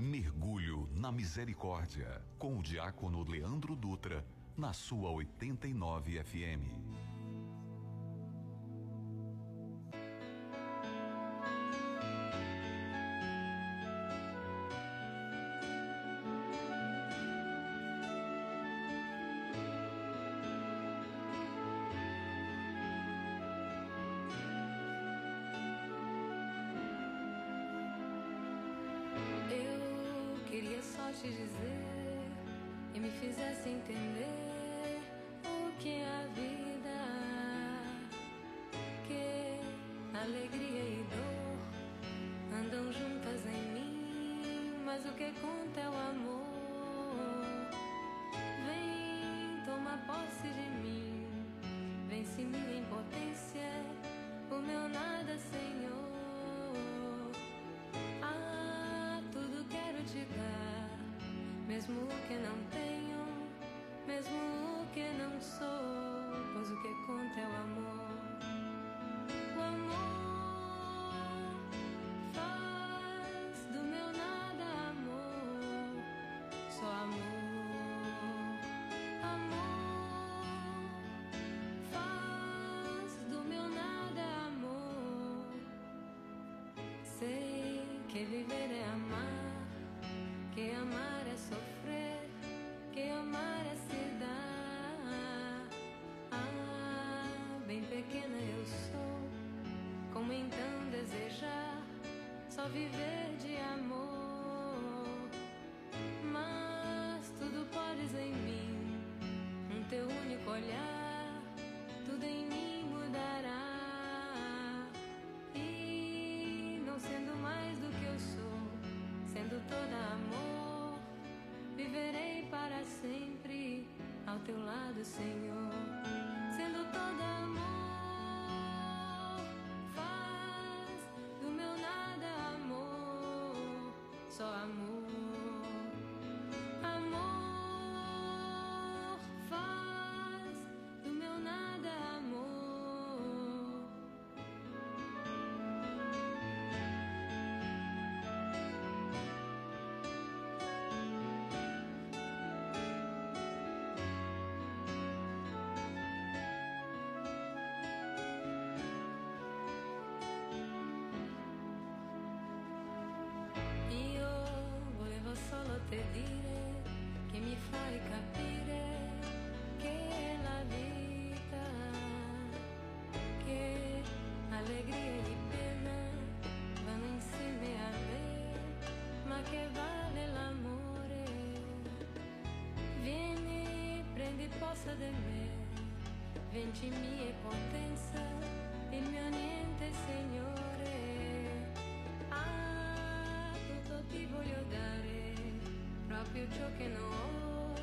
Mergulho na Misericórdia, com o diácono Leandro Dutra, na sua 89 FM. Que viver é amar, que amar que amar é se dar. Ah, bem pequena eu sou, como então desejar só viver de te dire che mi fai capire che la vita, che allegria e pena vanno insieme a me, ma che vale l'amore. Vieni, prendi posta di me, venci mia potenza, proprio ciò che non ho,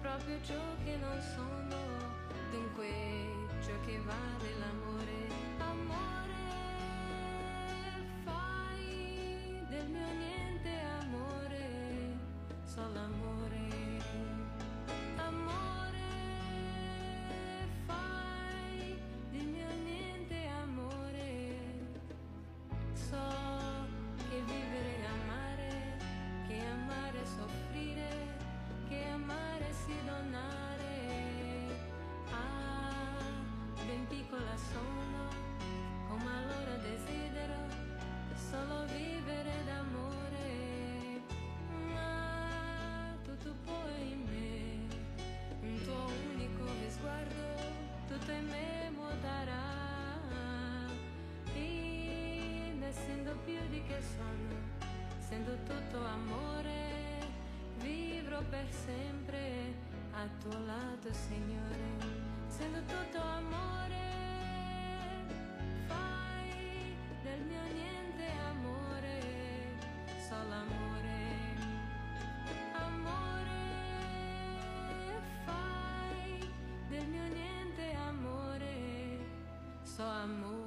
proprio ciò che non sono, dunque ciò che vale l'amore. Piccola sono, come allora desidero solo vivere d'amore. Ma tutto poi in me, un tuo unico sguardo, tutto in me muoterà. E essendo più di che sono, essendo tutto amore vivrò per sempre a tuo lato, Signore, essendo tutto amore. Só amore.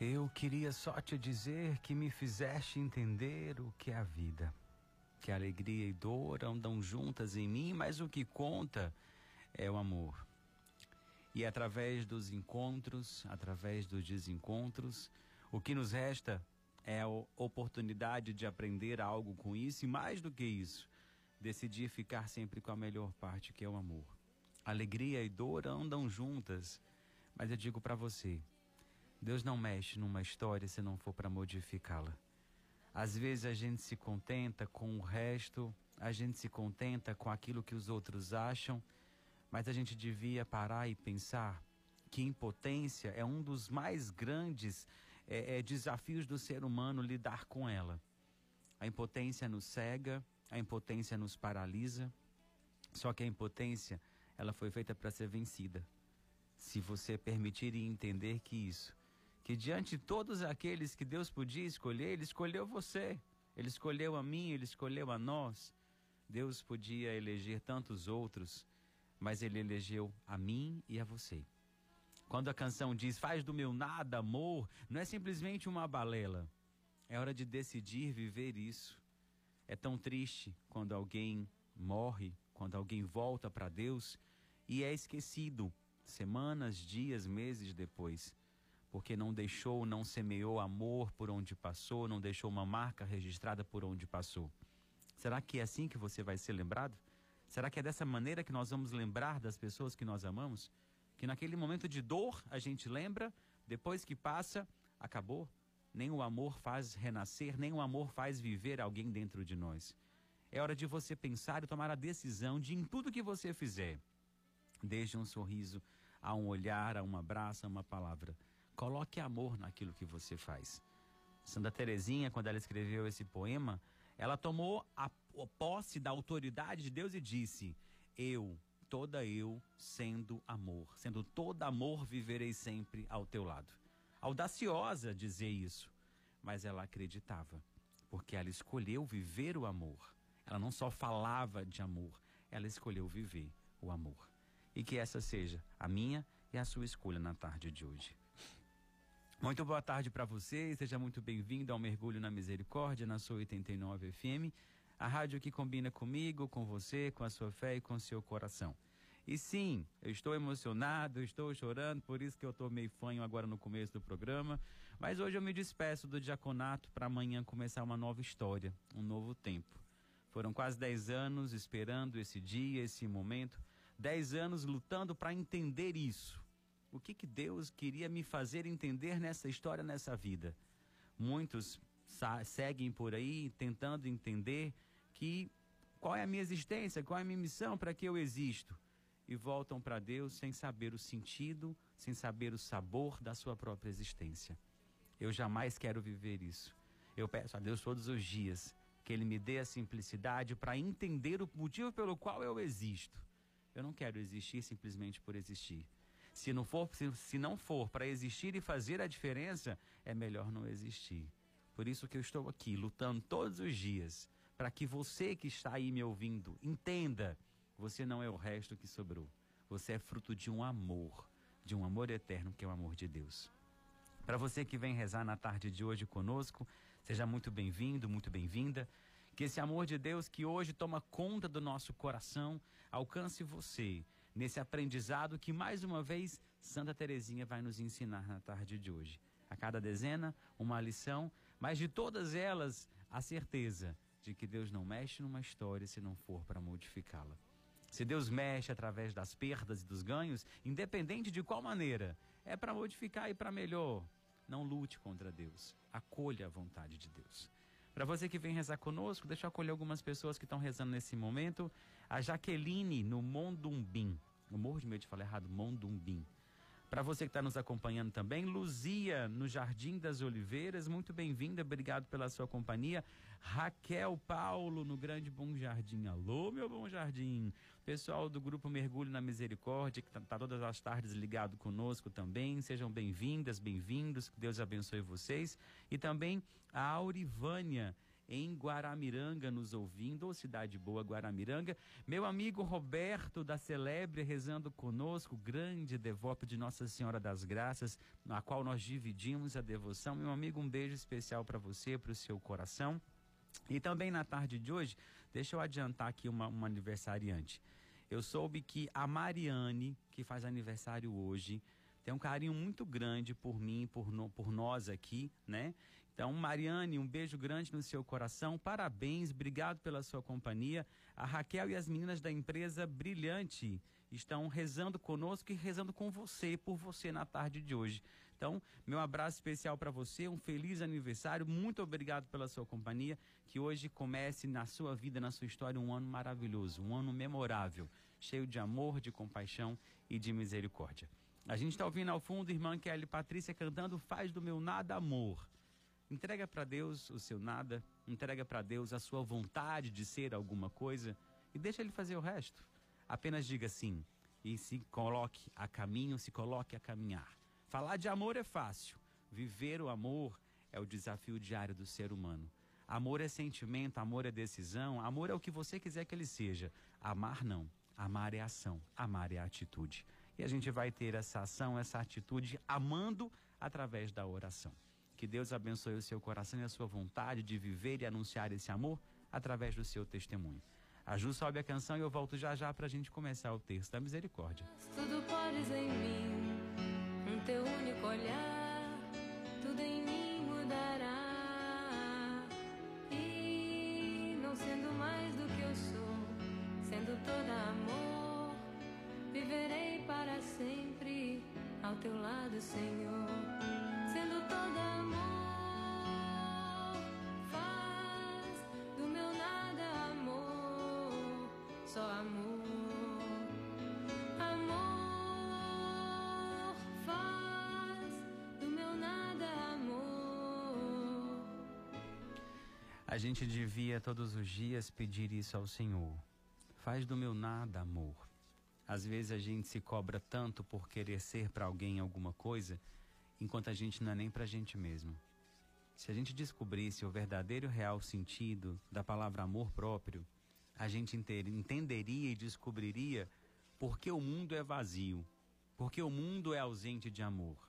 Eu queria só te dizer que me fizeste entender o que é a vida. Que alegria e dor andam juntas em mim, mas o que conta é o amor. E através dos encontros, através dos desencontros, o que nos resta é a oportunidade de aprender algo com isso e mais do que isso, decidir ficar sempre com a melhor parte, que é o amor. Alegria e dor andam juntas, mas eu digo para você, Deus não mexe numa história se não for para modificá-la. Às vezes a gente se contenta com o resto, a gente se contenta com aquilo que os outros acham, mas a gente devia parar e pensar que impotência é um dos mais grandes é, é, desafios do ser humano lidar com ela. A impotência nos cega, a impotência nos paralisa, só que a impotência ela foi feita para ser vencida. Se você permitir e entender que isso, que diante de todos aqueles que Deus podia escolher, Ele escolheu você, Ele escolheu a mim, Ele escolheu a nós. Deus podia eleger tantos outros, mas Ele elegeu a mim e a você. Quando a canção diz faz do meu nada amor, não é simplesmente uma balela. É hora de decidir viver isso. É tão triste quando alguém morre, quando alguém volta para Deus e é esquecido semanas, dias, meses depois, porque não deixou, não semeou amor por onde passou, não deixou uma marca registrada por onde passou. Será que é assim que você vai ser lembrado? Será que é dessa maneira que nós vamos lembrar das pessoas que nós amamos? que naquele momento de dor a gente lembra, depois que passa, acabou. Nem o amor faz renascer, nem o amor faz viver alguém dentro de nós. É hora de você pensar e tomar a decisão de em tudo que você fizer, desde um sorriso, a um olhar, a um abraço, a uma palavra. Coloque amor naquilo que você faz. Santa Teresinha, quando ela escreveu esse poema, ela tomou a posse da autoridade de Deus e disse: Eu, toda eu sendo amor. Sendo todo amor, viverei sempre ao teu lado. Audaciosa dizer isso, mas ela acreditava, porque ela escolheu viver o amor. Ela não só falava de amor, ela escolheu viver o amor. E que essa seja a minha e a sua escolha na tarde de hoje. Muito boa tarde para você, seja muito bem-vindo ao Mergulho na Misericórdia, na sua 89 FM. A rádio que combina comigo, com você, com a sua fé e com seu coração. E sim, eu estou emocionado, estou chorando, por isso que eu estou meio fanho agora no começo do programa. Mas hoje eu me despeço do diaconato para amanhã começar uma nova história, um novo tempo. Foram quase 10 anos esperando esse dia, esse momento. 10 anos lutando para entender isso. O que, que Deus queria me fazer entender nessa história, nessa vida? Muitos seguem por aí tentando entender que qual é a minha existência, qual é a minha missão, para que eu existo. E voltam para Deus sem saber o sentido, sem saber o sabor da sua própria existência. Eu jamais quero viver isso. Eu peço a Deus todos os dias que Ele me dê a simplicidade para entender o motivo pelo qual eu existo. Eu não quero existir simplesmente por existir. Se não for, se, se não for para existir e fazer a diferença, é melhor não existir. Por isso que eu estou aqui lutando todos os dias para que você que está aí me ouvindo entenda: você não é o resto que sobrou. Você é fruto de um amor, de um amor eterno que é o amor de Deus. Para você que vem rezar na tarde de hoje conosco, seja muito bem-vindo, muito bem-vinda. Que esse amor de Deus que hoje toma conta do nosso coração alcance você nesse aprendizado que mais uma vez Santa Teresinha vai nos ensinar na tarde de hoje. A cada dezena, uma lição, mas de todas elas, a certeza de que Deus não mexe numa história se não for para modificá-la. Se Deus mexe através das perdas e dos ganhos, independente de qual maneira, é para modificar e para melhor. Não lute contra Deus. Acolha a vontade de Deus. Para você que vem rezar conosco, deixa eu acolher algumas pessoas que estão rezando nesse momento. A Jaqueline, no Mondumbim. Eu morro de medo de falar errado, Mondumbim. Para você que está nos acompanhando também, Luzia, no Jardim das Oliveiras, muito bem-vinda, obrigado pela sua companhia. Raquel Paulo, no Grande Bom Jardim. Alô, meu Bom Jardim. Pessoal do Grupo Mergulho na Misericórdia, que está tá todas as tardes ligado conosco também. Sejam bem-vindas, bem-vindos. Que Deus abençoe vocês. E também a Aurivânia em Guaramiranga nos ouvindo, ou Cidade Boa, Guaramiranga. Meu amigo Roberto da Celebre rezando conosco, grande devoto de Nossa Senhora das Graças, na qual nós dividimos a devoção. Meu amigo, um beijo especial para você, para o seu coração. E também na tarde de hoje, deixa eu adiantar aqui uma, uma aniversariante. Eu soube que a Mariane, que faz aniversário hoje, tem um carinho muito grande por mim, por, no, por nós aqui, né? Então, Mariane, um beijo grande no seu coração. Parabéns, obrigado pela sua companhia. A Raquel e as meninas da empresa Brilhante estão rezando conosco e rezando com você, por você na tarde de hoje. Então, meu abraço especial para você, um feliz aniversário, muito obrigado pela sua companhia. Que hoje comece na sua vida, na sua história, um ano maravilhoso, um ano memorável, cheio de amor, de compaixão e de misericórdia. A gente está ouvindo ao fundo, irmã Kelly Patrícia cantando Faz do meu nada amor. Entrega para Deus o seu nada, entrega para Deus a sua vontade de ser alguma coisa e deixa ele fazer o resto. Apenas diga sim e se coloque a caminho, se coloque a caminhar. Falar de amor é fácil, viver o amor é o desafio diário do ser humano. Amor é sentimento, amor é decisão, amor é o que você quiser que ele seja. Amar não. Amar é ação, amar é atitude. E a gente vai ter essa ação, essa atitude amando através da oração. Que Deus abençoe o seu coração e a sua vontade de viver e anunciar esse amor através do seu testemunho. A Ju sobe a canção e eu volto já já para a gente começar o texto da misericórdia. Tudo podes em mim, um teu único olhar, tudo em mim mudará. E não sendo mais do que eu sou, sendo toda amor, viverei para sempre ao teu lado, Senhor. Sendo toda gente devia todos os dias pedir isso ao Senhor. Faz do meu nada amor. Às vezes a gente se cobra tanto por querer ser para alguém alguma coisa, enquanto a gente não é nem para a gente mesmo. Se a gente descobrisse o verdadeiro e real sentido da palavra amor próprio, a gente ente- entenderia e descobriria por que o mundo é vazio, por que o mundo é ausente de amor,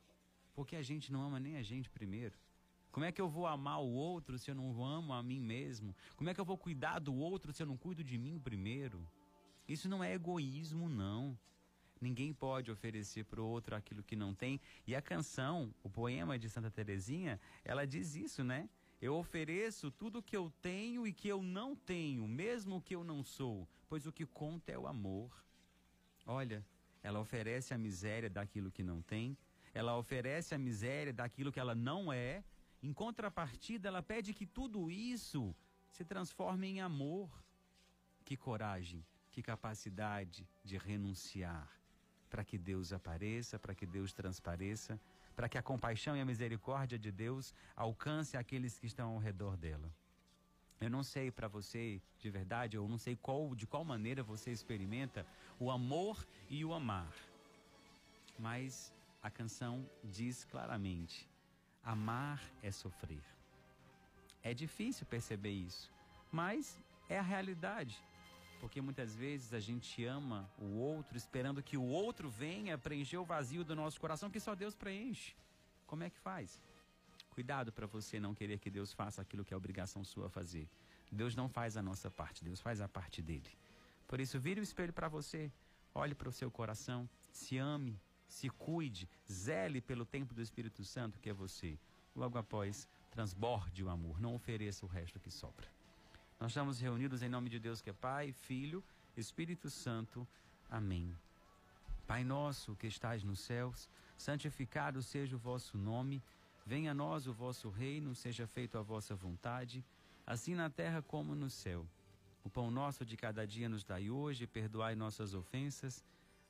porque a gente não ama nem a gente primeiro. Como é que eu vou amar o outro se eu não amo a mim mesmo? Como é que eu vou cuidar do outro se eu não cuido de mim primeiro? Isso não é egoísmo, não. Ninguém pode oferecer para o outro aquilo que não tem. E a canção, o poema de Santa Teresinha, ela diz isso, né? Eu ofereço tudo que eu tenho e que eu não tenho, mesmo o que eu não sou, pois o que conta é o amor. Olha, ela oferece a miséria daquilo que não tem, ela oferece a miséria daquilo que ela não é. Em contrapartida, ela pede que tudo isso se transforme em amor. Que coragem, que capacidade de renunciar para que Deus apareça, para que Deus transpareça, para que a compaixão e a misericórdia de Deus alcance aqueles que estão ao redor dela. Eu não sei para você, de verdade, eu não sei qual, de qual maneira você experimenta o amor e o amar. Mas a canção diz claramente: amar é sofrer. É difícil perceber isso, mas é a realidade. Porque muitas vezes a gente ama o outro esperando que o outro venha preencher o vazio do nosso coração que só Deus preenche. Como é que faz? Cuidado para você não querer que Deus faça aquilo que é obrigação sua fazer. Deus não faz a nossa parte, Deus faz a parte dele. Por isso, vire o espelho para você, olhe para o seu coração, se ame, se cuide, zele pelo tempo do Espírito Santo que é você. Logo após, transborde o amor, não ofereça o resto que sobra. Nós estamos reunidos em nome de Deus que é Pai, Filho, Espírito Santo. Amém. Pai nosso que estais nos céus, santificado seja o vosso nome. Venha a nós o vosso reino, seja feita a vossa vontade, assim na terra como no céu. O pão nosso de cada dia nos dai hoje, perdoai nossas ofensas,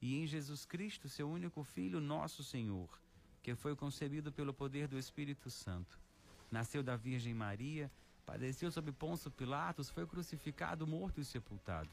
e em Jesus Cristo, seu único Filho, nosso Senhor, que foi concebido pelo poder do Espírito Santo. Nasceu da Virgem Maria, padeceu sob Pôncio Pilatos, foi crucificado, morto e sepultado.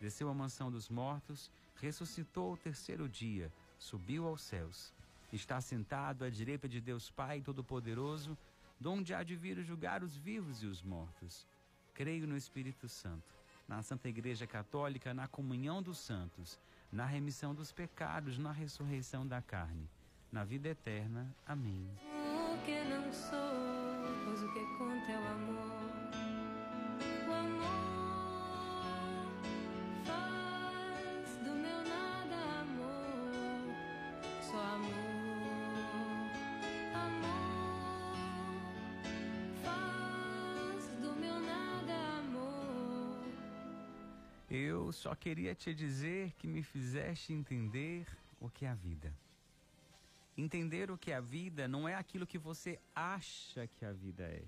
Desceu à mansão dos mortos, ressuscitou ao terceiro dia, subiu aos céus. Está sentado à direita de Deus Pai Todo-Poderoso donde há de vir julgar os vivos e os mortos. Creio no Espírito Santo, na Santa Igreja Católica, na comunhão dos santos, na remissão dos pecados, na ressurreição da carne, na vida eterna. Amém. O que não sou, pois o que conta é o amor. Eu só queria te dizer que me fizeste entender o que é a vida. Entender o que é a vida não é aquilo que você acha que a vida é.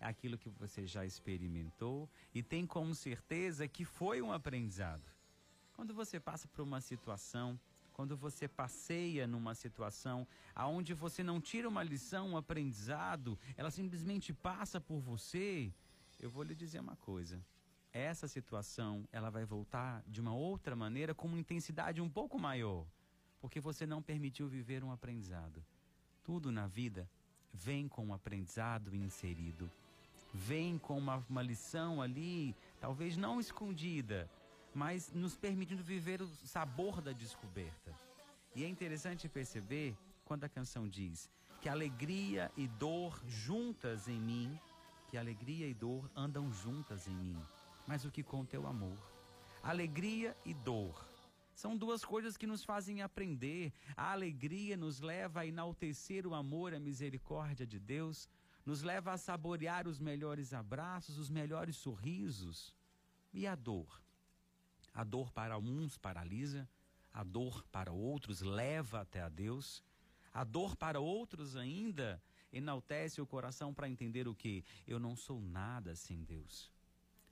É aquilo que você já experimentou e tem com certeza que foi um aprendizado. Quando você passa por uma situação, quando você passeia numa situação aonde você não tira uma lição, um aprendizado, ela simplesmente passa por você, eu vou lhe dizer uma coisa. Essa situação, ela vai voltar de uma outra maneira com uma intensidade um pouco maior porque você não permitiu viver um aprendizado. Tudo na vida vem com um aprendizado inserido, vem com uma, uma lição ali, talvez não escondida, mas nos permitindo viver o sabor da descoberta. E é interessante perceber quando a canção diz que alegria e dor juntas em mim, que alegria e dor andam juntas em mim, mas o que conta é o amor. Alegria e dor são duas coisas que nos fazem aprender. A alegria nos leva a enaltecer o amor, a misericórdia de Deus, nos leva a saborear os melhores abraços, os melhores sorrisos. E a dor? A dor para uns paralisa, a dor para outros leva até a Deus, a dor para outros ainda enaltece o coração para entender o que? Eu não sou nada sem Deus.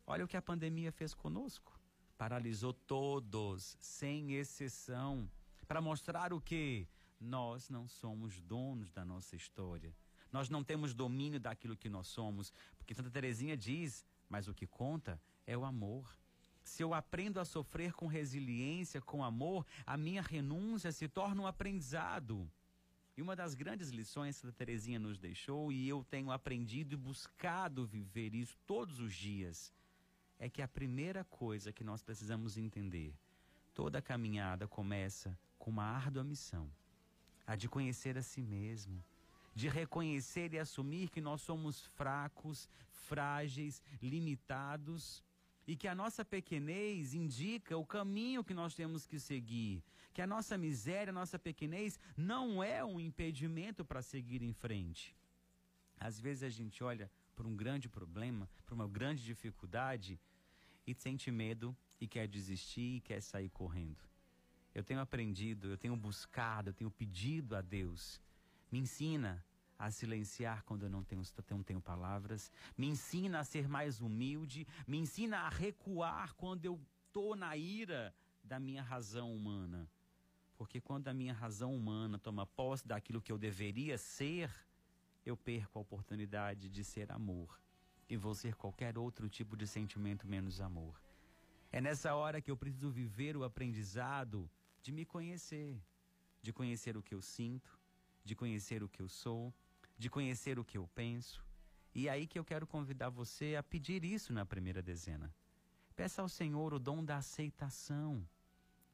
Olha o que a pandemia fez conosco paralisou todos, sem exceção, para mostrar o que? Nós não somos donos da nossa história. Nós não temos domínio daquilo que nós somos, porque Santa Teresinha diz, mas o que conta é o amor. Se eu aprendo a sofrer com resiliência, com amor, a minha renúncia se torna um aprendizado. E uma das grandes lições que a Teresinha nos deixou, e eu tenho aprendido e buscado viver isso todos os dias, é que a primeira coisa que nós precisamos entender, toda caminhada começa com uma árdua missão, a de conhecer a si mesmo, de reconhecer e assumir que nós somos fracos, frágeis, limitados e que a nossa pequenez indica o caminho que nós temos que seguir, que a nossa miséria, a nossa pequenez não é um impedimento para seguir em frente. Às vezes a gente olha por um grande problema, por uma grande dificuldade e sente medo e quer desistir e quer sair correndo. Eu tenho aprendido, eu tenho buscado, eu tenho pedido a Deus, me ensina a silenciar quando eu não tenho, não tenho palavras, me ensina a ser mais humilde, me ensina a recuar quando eu estou na ira da minha razão humana. Porque quando a minha razão humana toma posse daquilo que eu deveria ser, eu perco a oportunidade de ser amor e vou ser qualquer outro tipo de sentimento menos amor. É nessa hora que eu preciso viver o aprendizado de me conhecer, de conhecer o que eu sinto, de conhecer o que eu sou, de conhecer o que eu penso. E é aí que eu quero convidar você a pedir isso na primeira dezena. Peça ao Senhor o dom da aceitação,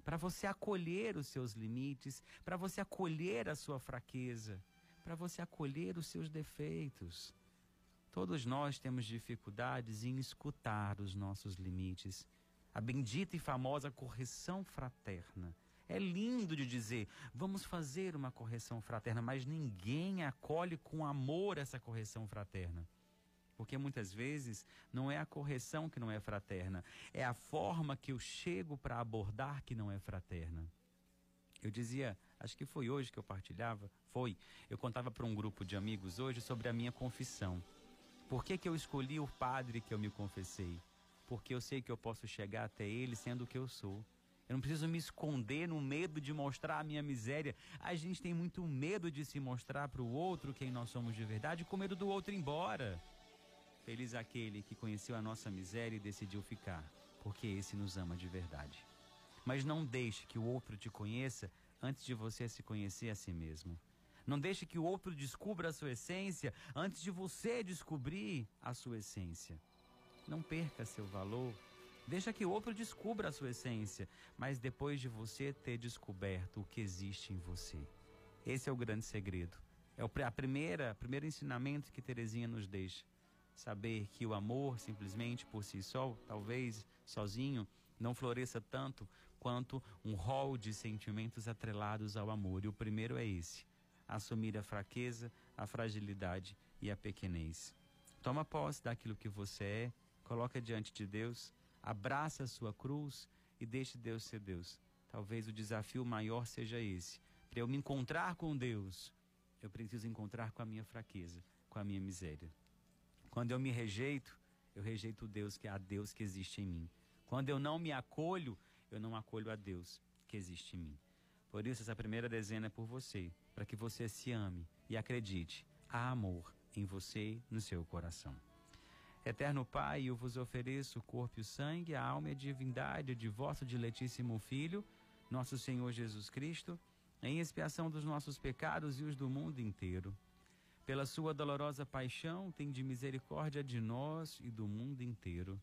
para você acolher os seus limites, para você acolher a sua fraqueza, para você acolher os seus defeitos. Todos nós temos dificuldades em escutar os nossos limites. A bendita e famosa correção fraterna. É lindo de dizer, vamos fazer uma correção fraterna, mas ninguém acolhe com amor essa correção fraterna. Porque muitas vezes não é a correção que não é fraterna, é a forma que eu chego para abordar que não é fraterna. Eu dizia, acho que foi hoje que eu partilhava, foi, eu contava para um grupo de amigos hoje sobre a minha confissão. Por que, que eu escolhi o padre que eu me confessei? Porque eu sei que eu posso chegar até ele sendo o que eu sou. Eu não preciso me esconder no medo de mostrar a minha miséria. A gente tem muito medo de se mostrar para o outro quem nós somos de verdade, com medo do outro ir embora. Feliz aquele que conheceu a nossa miséria e decidiu ficar, porque esse nos ama de verdade. Mas não deixe que o outro te conheça antes de você se conhecer a si mesmo. Não deixe que o outro descubra a sua essência antes de você descobrir a sua essência. Não perca seu valor. Deixa que o outro descubra a sua essência, mas depois de você ter descoberto o que existe em você. Esse é o grande segredo. É o primeira, primeiro ensinamento que Terezinha nos deixa. Saber que o amor, simplesmente por si só, talvez sozinho, não floresça tanto quanto um rol de sentimentos atrelados ao amor. E o primeiro é esse: assumir a fraqueza, a fragilidade e a pequenez. Toma posse daquilo que você é, coloca diante de Deus, abraça a sua cruz e deixe Deus ser Deus. Talvez o desafio maior seja esse. Para eu me encontrar com Deus, eu preciso encontrar com a minha fraqueza, com a minha miséria. Quando eu me rejeito, eu rejeito o Deus que é a Deus que existe em mim. Quando eu não me acolho, eu não acolho a Deus que existe em mim. Por isso, essa primeira dezena é por você, para que você se ame e acredite. Há amor em você e no seu coração. Eterno Pai, eu vos ofereço o corpo e o sangue, a alma e a divindade de vosso diletíssimo Filho, nosso Senhor Jesus Cristo, em expiação dos nossos pecados e os do mundo inteiro. Pela sua dolorosa paixão, tem de misericórdia de nós e do mundo inteiro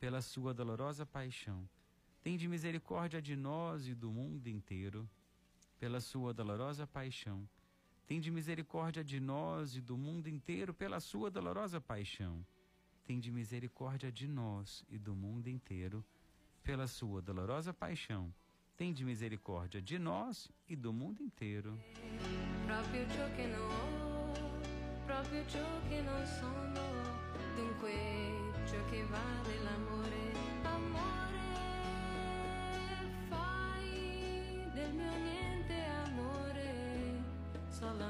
pela sua dolorosa paixão. Tende misericórdia de nós e do mundo inteiro, pela sua dolorosa paixão. Tende misericórdia de nós e do mundo inteiro, pela sua dolorosa paixão. Tende misericórdia de nós e do mundo inteiro, pela sua dolorosa paixão. Tende misericórdia de nós e do mundo inteiro. Proprio ciò che non proprio ciò che non sono, dunque ciò che vale l'amore, amore, fai del mio niente amore, solo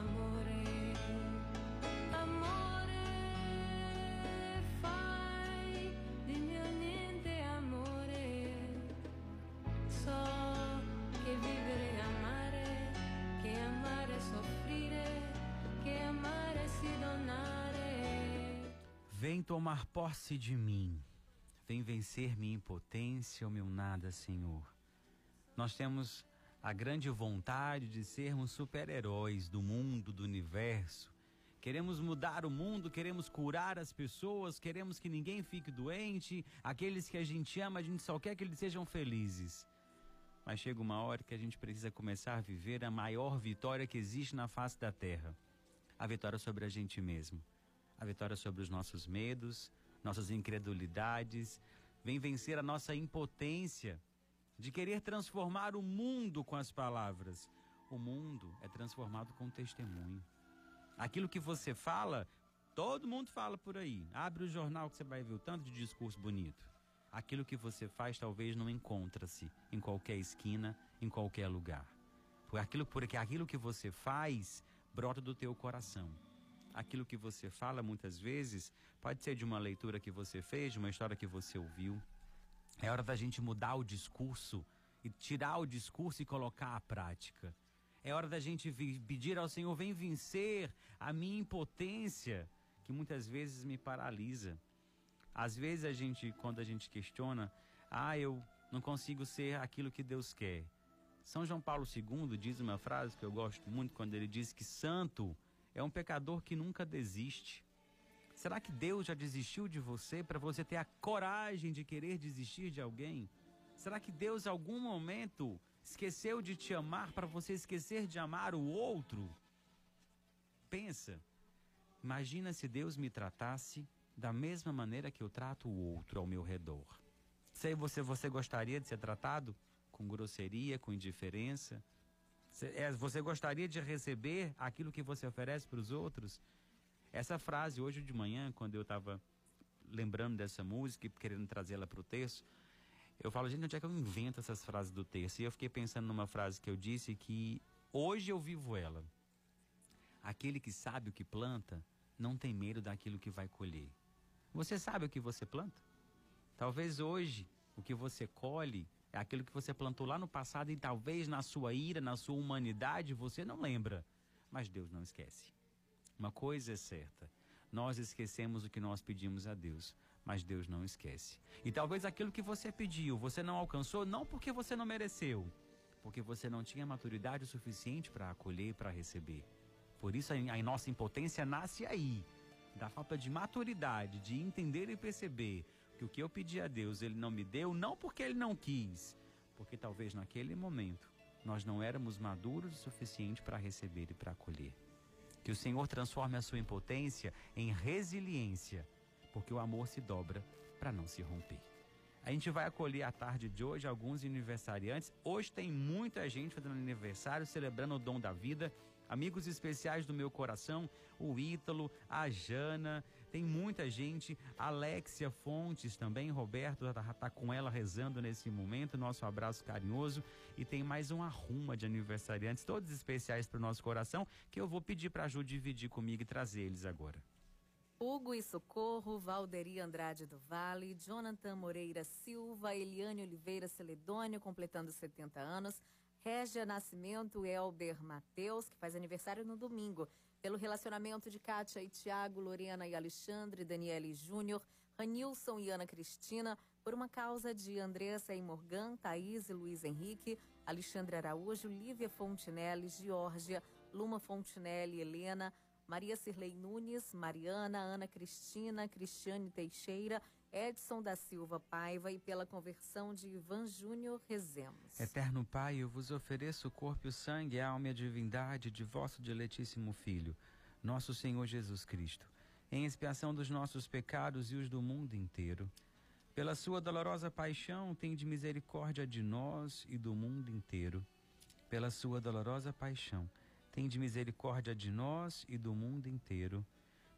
Vem tomar posse de mim. Vem vencer minha impotência, o meu nada, Senhor. Nós temos a grande vontade de sermos super-heróis do mundo, do universo. Queremos mudar o mundo, queremos curar as pessoas, queremos que ninguém fique doente. Aqueles que a gente ama, a gente só quer que eles sejam felizes. Mas chega uma hora que a gente precisa começar a viver a maior vitória que existe na face da terra a vitória sobre a gente mesmo a vitória sobre os nossos medos, nossas incredulidades, vem vencer a nossa impotência de querer transformar o mundo com as palavras. O mundo é transformado com testemunho. Aquilo que você fala, todo mundo fala por aí. Abre o jornal que você vai ver o tanto de discurso bonito. Aquilo que você faz talvez não encontra-se em qualquer esquina, em qualquer lugar. Por aquilo, porque aquilo que você faz brota do teu coração aquilo que você fala muitas vezes pode ser de uma leitura que você fez, de uma história que você ouviu. É hora da gente mudar o discurso e tirar o discurso e colocar a prática. É hora da gente pedir ao Senhor, vem vencer a minha impotência, que muitas vezes me paralisa. Às vezes a gente, quando a gente questiona, ah, eu não consigo ser aquilo que Deus quer. São João Paulo II diz uma frase que eu gosto muito quando ele diz que santo é um pecador que nunca desiste. Será que Deus já desistiu de você para você ter a coragem de querer desistir de alguém? Será que Deus, em algum momento, esqueceu de te amar para você esquecer de amar o outro? Pensa. Imagina se Deus me tratasse da mesma maneira que eu trato o outro ao meu redor. Sei você, você gostaria de ser tratado com grosseria, com indiferença? É, você gostaria de receber aquilo que você oferece para os outros? Essa frase, hoje de manhã, quando eu estava lembrando dessa música e querendo trazê-la para o texto, eu falo, gente, onde é que eu invento essas frases do texto? E eu fiquei pensando numa frase que eu disse que hoje eu vivo ela. Aquele que sabe o que planta não tem medo daquilo que vai colher. Você sabe o que você planta? Talvez hoje o que você colhe é aquilo que você plantou lá no passado e talvez na sua ira, na sua humanidade, você não lembra. Mas Deus não esquece. Uma coisa é certa: nós esquecemos o que nós pedimos a Deus, mas Deus não esquece. E talvez aquilo que você pediu, você não alcançou, não porque você não mereceu, porque você não tinha maturidade suficiente para acolher, para receber. Por isso a, a nossa impotência nasce aí, da falta de maturidade, de entender e perceber que o que eu pedi a Deus ele não me deu, não porque ele não quis, porque talvez naquele momento nós não éramos maduros o suficiente para receber e para acolher. Que o Senhor transforme a sua impotência em resiliência, porque o amor se dobra para não se romper. A gente vai acolher a tarde de hoje alguns aniversariantes. Hoje tem muita gente fazendo aniversário, celebrando o dom da vida. Amigos especiais do meu coração, o Ítalo, a Jana, tem muita gente, Alexia Fontes também, Roberto está tá com ela rezando nesse momento, nosso abraço carinhoso. E tem mais uma ruma de aniversariantes, todos especiais para o nosso coração, que eu vou pedir para a Ju dividir comigo e trazer eles agora. Hugo e Socorro, Valderi Andrade do Vale, Jonathan Moreira Silva, Eliane Oliveira Celedônio, completando 70 anos, Régia Nascimento, Elber Mateus, que faz aniversário no domingo, pelo relacionamento de Kátia e Tiago, Lorena e Alexandre, Daniele Júnior, Ranilson e Ana Cristina, por uma causa de Andressa e Morgan, Thaís e Luiz Henrique, Alexandre Araújo, Lívia Fontinelli, Georgia, Luma Fontinelli, Helena, Maria Cirlei Nunes, Mariana, Ana Cristina, Cristiane Teixeira, Edson da Silva Paiva e pela conversão de Ivan Júnior rezemos. Eterno Pai, eu vos ofereço o corpo e o sangue, a alma e a divindade de vosso diletíssimo Filho, nosso Senhor Jesus Cristo, em expiação dos nossos pecados e os do mundo inteiro. Pela sua dolorosa paixão, tem de misericórdia de nós e do mundo inteiro. Pela sua dolorosa paixão, de misericórdia de nós e do mundo inteiro.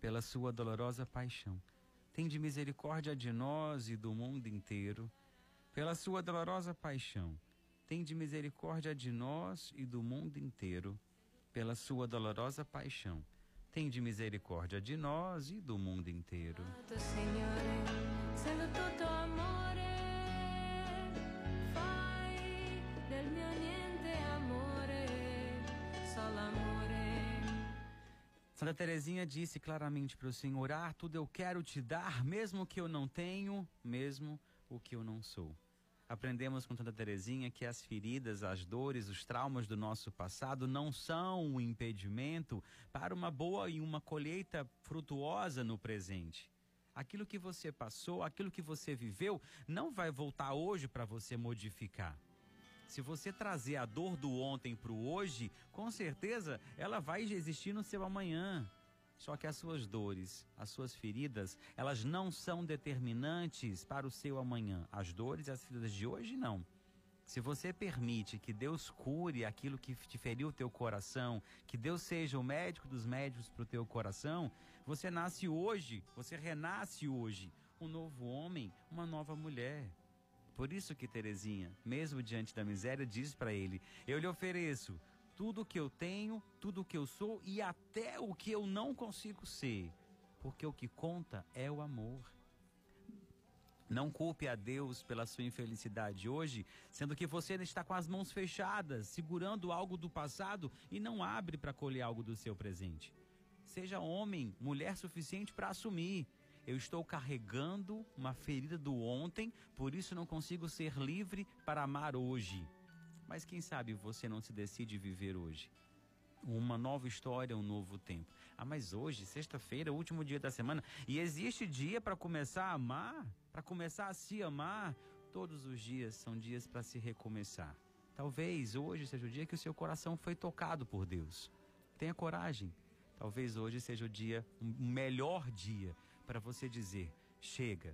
pela sua dolorosa paixão. Tende misericórdia de nós e do mundo inteiro, pela sua dolorosa paixão. Tende misericórdia de nós e do mundo inteiro, pela sua dolorosa paixão. Tende misericórdia de nós e do mundo inteiro. Santa Teresinha disse claramente para o Senhor: Ah, tudo eu quero te dar, mesmo que eu não tenho, mesmo o que eu não sou. Aprendemos com Santa Teresinha que as feridas, as dores, os traumas do nosso passado não são um impedimento para uma boa e uma colheita frutuosa no presente. Aquilo que você passou, aquilo que você viveu, não vai voltar hoje para você modificar. Se você trazer a dor do ontem para o hoje, com certeza ela vai existir no seu amanhã. Só que as suas dores, as suas feridas, elas não são determinantes para o seu amanhã. As dores e as feridas de hoje, não. Se você permite que Deus cure aquilo que te feriu o teu coração, que Deus seja o médico dos médicos para o teu coração, você nasce hoje, você renasce hoje, um novo homem, uma nova mulher. Por isso que Terezinha, mesmo diante da miséria, diz para ele: Eu lhe ofereço tudo o que eu tenho, tudo o que eu sou e até o que eu não consigo ser, porque o que conta é o amor. Não culpe a Deus pela sua infelicidade hoje, sendo que você está com as mãos fechadas, segurando algo do passado e não abre para colher algo do seu presente. Seja homem, mulher suficiente para assumir eu estou carregando uma ferida do ontem, por isso não consigo ser livre para amar hoje. Mas quem sabe você não se decide viver hoje? Uma nova história, um novo tempo. Ah, mas hoje, sexta-feira, último dia da semana, e existe dia para começar a amar, para começar a se amar. Todos os dias são dias para se recomeçar. Talvez hoje seja o dia que o seu coração foi tocado por Deus. Tenha coragem Talvez hoje seja o dia, o melhor dia para você dizer: chega,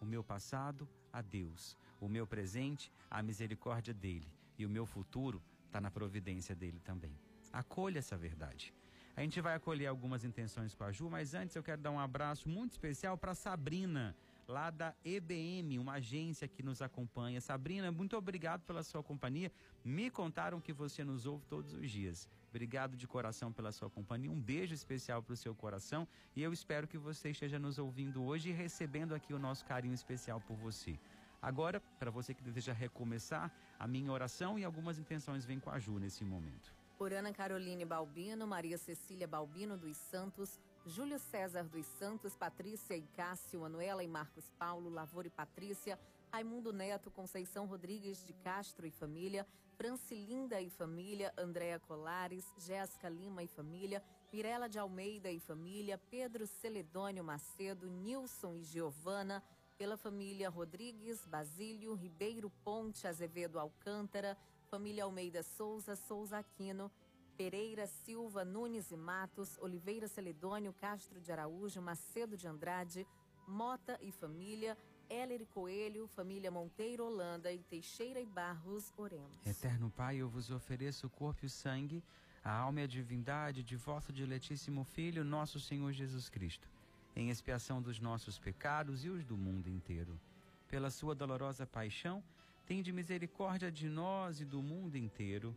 o meu passado a Deus, o meu presente a misericórdia dele e o meu futuro está na providência dele também. Acolha essa verdade. A gente vai acolher algumas intenções com a Ju, mas antes eu quero dar um abraço muito especial para Sabrina, lá da EBM, uma agência que nos acompanha. Sabrina, muito obrigado pela sua companhia. Me contaram que você nos ouve todos os dias. Obrigado de coração pela sua companhia. Um beijo especial para o seu coração e eu espero que você esteja nos ouvindo hoje e recebendo aqui o nosso carinho especial por você. Agora, para você que deseja recomeçar, a minha oração e algumas intenções vêm com a Ju nesse momento. Por Ana Caroline Balbino, Maria Cecília Balbino dos Santos, Júlio César dos Santos, Patrícia e Cássio, Manuela e Marcos Paulo, Lavor e Patrícia, Raimundo Neto, Conceição Rodrigues de Castro e família, Francilinda e família, Andréa Colares, Jéssica Lima e família, Mirela de Almeida e família, Pedro Celedônio Macedo, Nilson e Giovana, pela família Rodrigues, Basílio, Ribeiro Ponte, Azevedo Alcântara, família Almeida Souza, Souza Aquino, Pereira, Silva, Nunes e Matos, Oliveira Celedônio, Castro de Araújo, Macedo de Andrade, Mota e família, e Coelho, família Monteiro Holanda e Teixeira e Barros, oremos. Eterno Pai, eu vos ofereço o corpo e o sangue, a alma e a divindade de vosso diletíssimo Filho, nosso Senhor Jesus Cristo, em expiação dos nossos pecados e os do mundo inteiro. Pela sua dolorosa paixão, Tende misericórdia de nós e do mundo inteiro.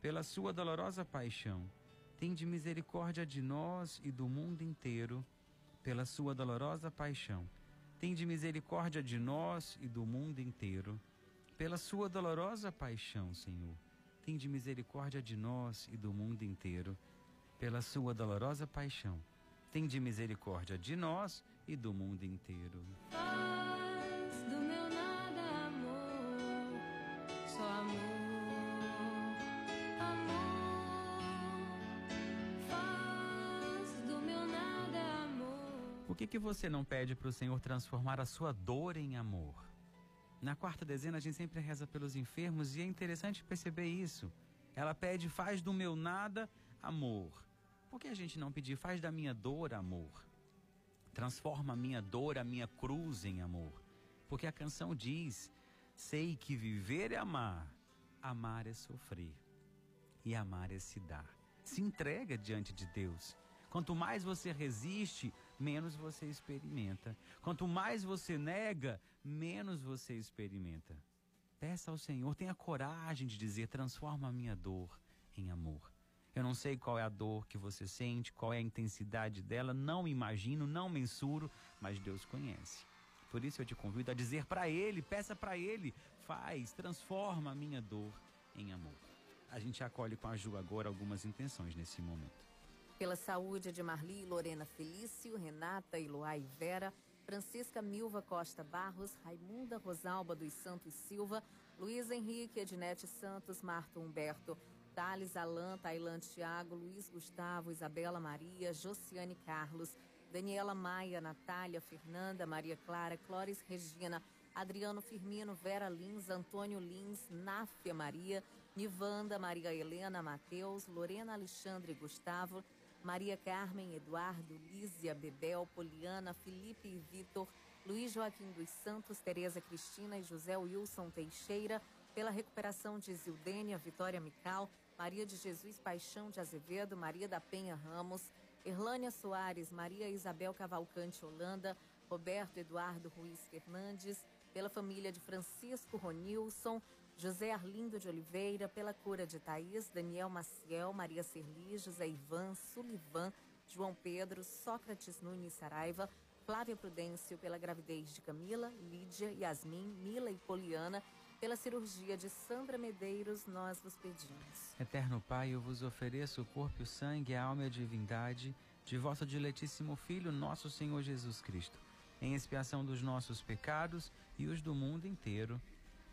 pela sua dolorosa paixão. Tende misericórdia de nós e do mundo inteiro, pela sua dolorosa paixão. Tende misericórdia de nós e do mundo inteiro, pela sua dolorosa paixão, Senhor. Tende misericórdia de nós e do mundo inteiro, pela sua dolorosa paixão. Tende misericórdia de nós e do mundo inteiro. Que, que você não pede para o Senhor transformar a sua dor em amor? Na quarta dezena a gente sempre reza pelos enfermos e é interessante perceber isso. Ela pede, faz do meu nada amor. Por que a gente não pedir, faz da minha dor amor? Transforma a minha dor, a minha cruz em amor. Porque a canção diz: sei que viver é amar, amar é sofrer e amar é se dar. Se entrega diante de Deus. Quanto mais você resiste, menos você experimenta. Quanto mais você nega, menos você experimenta. Peça ao Senhor, tenha coragem de dizer: transforma a minha dor em amor. Eu não sei qual é a dor que você sente, qual é a intensidade dela, não imagino, não mensuro, mas Deus conhece. Por isso eu te convido a dizer para Ele, peça para Ele, faz, transforma a minha dor em amor. A gente acolhe com a Ju agora algumas intenções nesse momento. Pela saúde de Marli Lorena Felício, Renata Iloá e Vera, Francisca Milva Costa Barros, Raimunda Rosalba dos Santos Silva, Luiz Henrique, Ednete Santos, Marto Humberto, Thales Alan, Tailã Tiago, Luiz Gustavo, Isabela Maria, Josiane Carlos, Daniela Maia, Natália, Fernanda, Maria Clara, Clóris Regina, Adriano Firmino, Vera Lins, Antônio Lins, Náfia Maria, Nivanda, Maria Helena, Mateus, Lorena Alexandre Gustavo, Maria Carmen, Eduardo, Lízia, Bebel, Poliana, Felipe e Vitor, Luiz Joaquim dos Santos, Tereza Cristina e José Wilson Teixeira, pela recuperação de Zildênia, Vitória Mical, Maria de Jesus Paixão de Azevedo, Maria da Penha Ramos, Erlânia Soares, Maria Isabel Cavalcante Holanda, Roberto Eduardo Ruiz Fernandes, pela família de Francisco Ronilson, José Arlindo de Oliveira, pela cura de Thaís, Daniel Maciel, Maria Serli, José Ivan, Sulivan, João Pedro, Sócrates Nunes Saraiva, Flávia Prudêncio, pela gravidez de Camila, Lídia, Yasmin, Mila e Poliana, pela cirurgia de Sandra Medeiros, nós vos pedimos. Eterno Pai, eu vos ofereço o corpo o sangue, a alma e a divindade de vosso diletíssimo Filho, nosso Senhor Jesus Cristo, em expiação dos nossos pecados e os do mundo inteiro.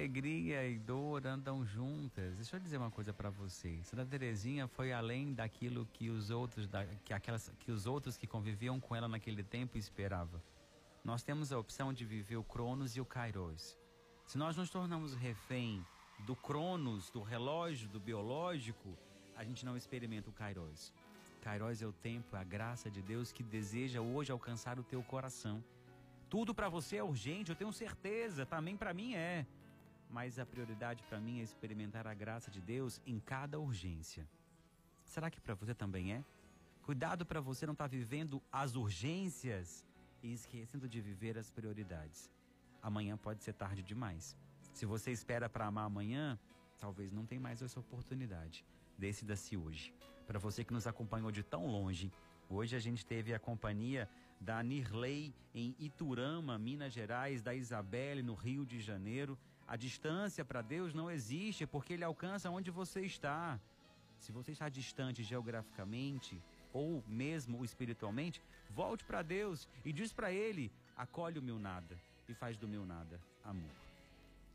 Alegria e dor andam juntas. Deixa eu dizer uma coisa para vocês. Santa Teresinha foi além daquilo que os outros, da, que, aquelas, que os outros que conviviam com ela naquele tempo esperavam nós temos a opção de viver o Cronos e o Kairos. Se nós nos tornamos refém do Cronos, do relógio, do biológico, a gente não experimenta o Kairos. Kairos é o tempo, a graça de Deus que deseja hoje alcançar o teu coração. Tudo para você é urgente, eu tenho certeza, também para mim é. Mas a prioridade para mim é experimentar a graça de Deus em cada urgência. Será que para você também é? Cuidado para você não estar tá vivendo as urgências e esquecendo de viver as prioridades. Amanhã pode ser tarde demais. Se você espera para amar amanhã, talvez não tenha mais essa oportunidade. Decida-se hoje. Para você que nos acompanhou de tão longe, hoje a gente teve a companhia da Nirley em Iturama, Minas Gerais, da Isabelle no Rio de Janeiro. A distância para Deus não existe porque Ele alcança onde você está. Se você está distante geograficamente ou mesmo espiritualmente, Volte para Deus e diz para Ele: acolhe o meu nada e faz do meu nada amor.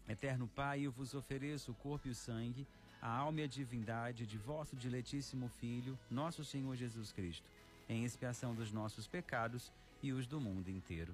Eterno Pai, eu vos ofereço o corpo e o sangue, a alma e a divindade de vosso diletíssimo Filho, nosso Senhor Jesus Cristo, em expiação dos nossos pecados e os do mundo inteiro.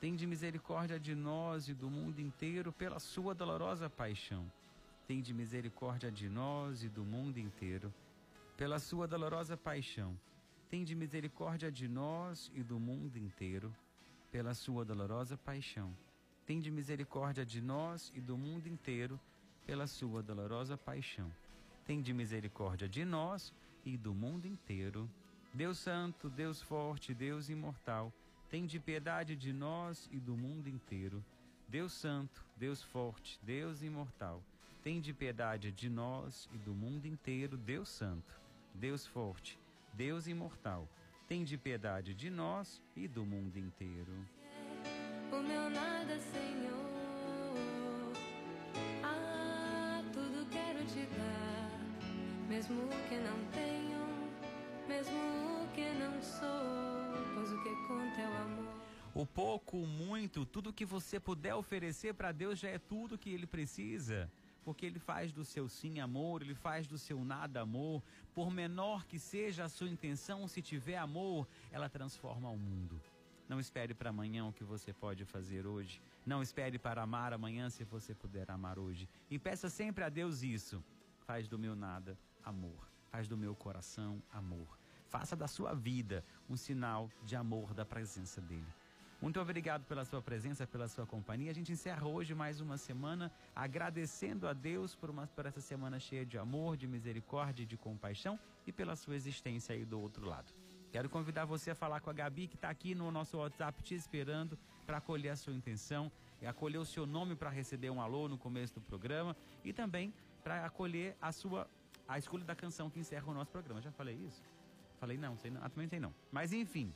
tem de misericórdia de nós e do mundo inteiro. Pela sua dolorosa paixão, tem de misericórdia de nós e do mundo inteiro. Pela sua dolorosa paixão, Tende misericórdia de nós e do mundo inteiro, pela sua dolorosa paixão. Tende misericórdia de nós e do mundo inteiro, pela sua dolorosa paixão. Tende misericórdia de nós e do mundo inteiro. Deus Santo, Deus Forte, Deus Imortal, tende piedade de nós e do mundo inteiro. Deus Santo, Deus Forte, Deus Imortal, tende piedade de nós e do mundo inteiro. Deus Santo, Deus Forte, Deus imortal, tem de piedade de nós e do mundo inteiro. O meu nada, Senhor. Ah, tudo quero te dar, mesmo o que não tenho, mesmo o que não sou, O pouco, o muito, tudo que você puder oferecer para Deus já é tudo que ele precisa porque ele faz do seu sim amor, ele faz do seu nada amor. Por menor que seja a sua intenção, se tiver amor, ela transforma o mundo. Não espere para amanhã o que você pode fazer hoje. Não espere para amar amanhã se você puder amar hoje. E peça sempre a Deus isso. Faz do meu nada amor. Faz do meu coração amor. Faça da sua vida um sinal de amor da presença dele. Muito obrigado pela sua presença, pela sua companhia. A gente encerra hoje mais uma semana agradecendo a Deus por, uma, por essa semana cheia de amor, de misericórdia de compaixão e pela sua existência aí do outro lado. Quero convidar você a falar com a Gabi, que está aqui no nosso WhatsApp te esperando para acolher a sua intenção acolher o seu nome para receber um alô no começo do programa e também para acolher a sua a escolha da canção que encerra o nosso programa. Já falei isso? Falei não, sei não, ah, também sei não. Mas enfim,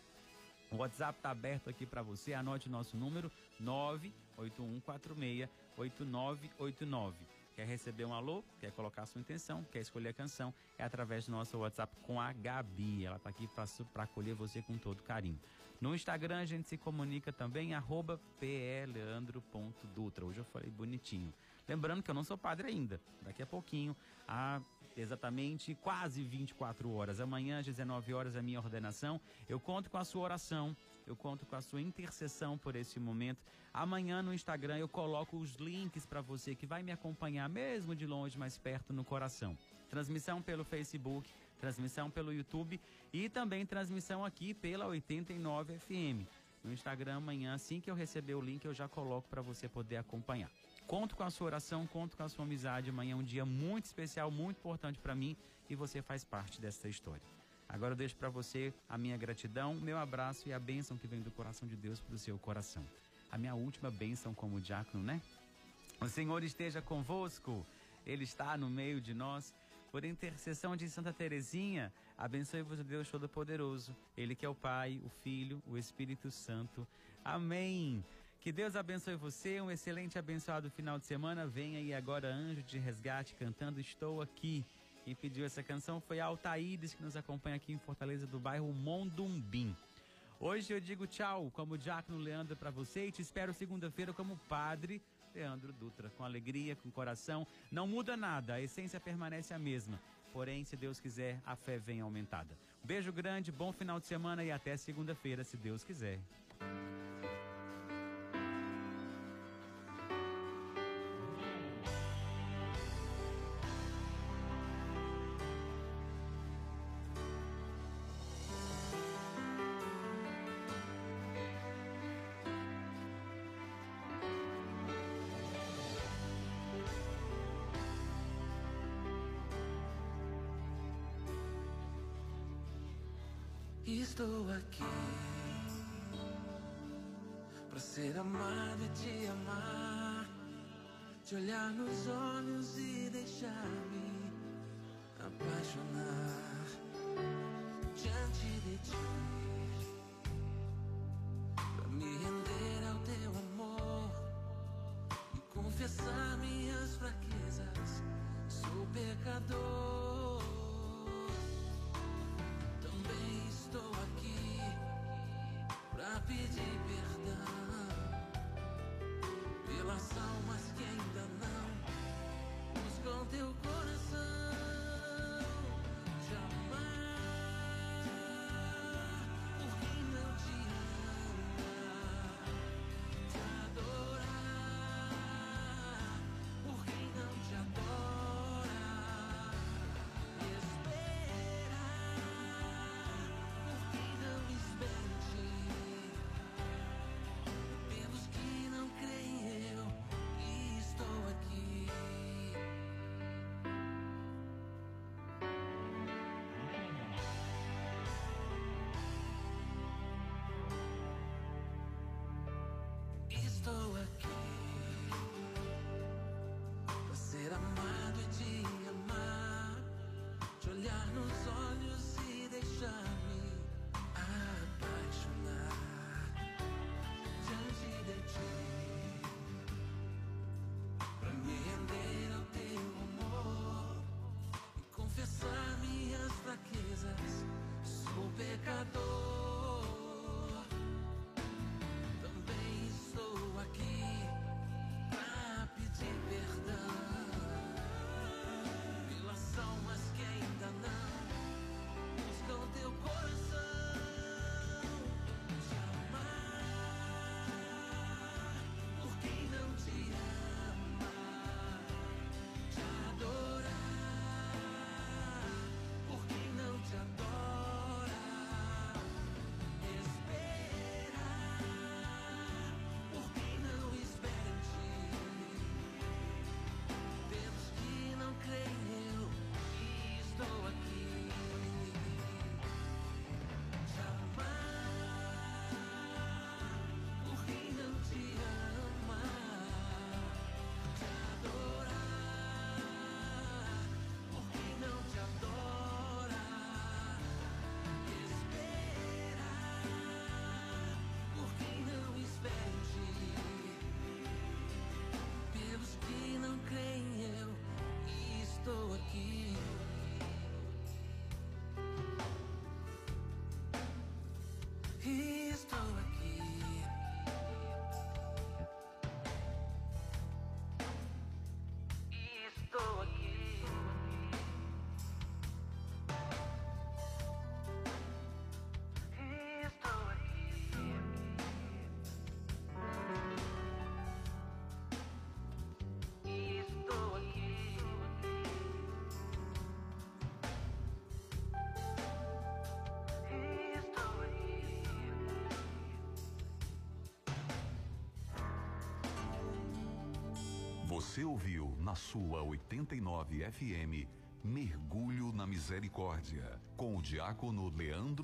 o WhatsApp está aberto aqui para você. Anote nosso número 981468989. Quer receber um alô? Quer colocar a sua intenção? Quer escolher a canção? É através do nosso WhatsApp com a Gabi. Ela está aqui para acolher você com todo carinho. No Instagram a gente se comunica também, arroba. Hoje eu falei bonitinho. Lembrando que eu não sou padre ainda. Daqui a pouquinho, há exatamente quase 24 horas. Amanhã, às 19 horas, a minha ordenação. Eu conto com a sua oração, eu conto com a sua intercessão por esse momento. Amanhã no Instagram eu coloco os links para você que vai me acompanhar, mesmo de longe, mais perto no coração. Transmissão pelo Facebook, transmissão pelo YouTube e também transmissão aqui pela 89 FM. No Instagram amanhã, assim que eu receber o link, eu já coloco para você poder acompanhar. Conto com a sua oração, conto com a sua amizade. Amanhã é um dia muito especial, muito importante para mim e você faz parte dessa história. Agora eu deixo para você a minha gratidão, meu abraço e a bênção que vem do coração de Deus para o seu coração. A minha última bênção como diácono, né? O Senhor esteja convosco, Ele está no meio de nós. Por intercessão de Santa Teresinha, abençoe-vos Deus Todo-Poderoso, Ele que é o Pai, o Filho, o Espírito Santo. Amém. Que Deus abençoe você, um excelente abençoado final de semana. Venha aí agora Anjo de Resgate cantando Estou Aqui. Quem pediu essa canção foi a Altaídes, que nos acompanha aqui em Fortaleza do bairro Mondumbim. Hoje eu digo tchau como diácono Leandro para você e te espero segunda-feira como padre Leandro Dutra, com alegria, com coração. Não muda nada, a essência permanece a mesma. Porém, se Deus quiser, a fé vem aumentada. beijo grande, bom final de semana e até segunda-feira, se Deus quiser. Olhar nos olhos e deixar-me apaixonar diante de ti, para me render ao teu amor e confessar minhas fraquezas. Sou pecador. pedir Você ouviu na sua 89 FM Mergulho na Misericórdia com o diácono Leandro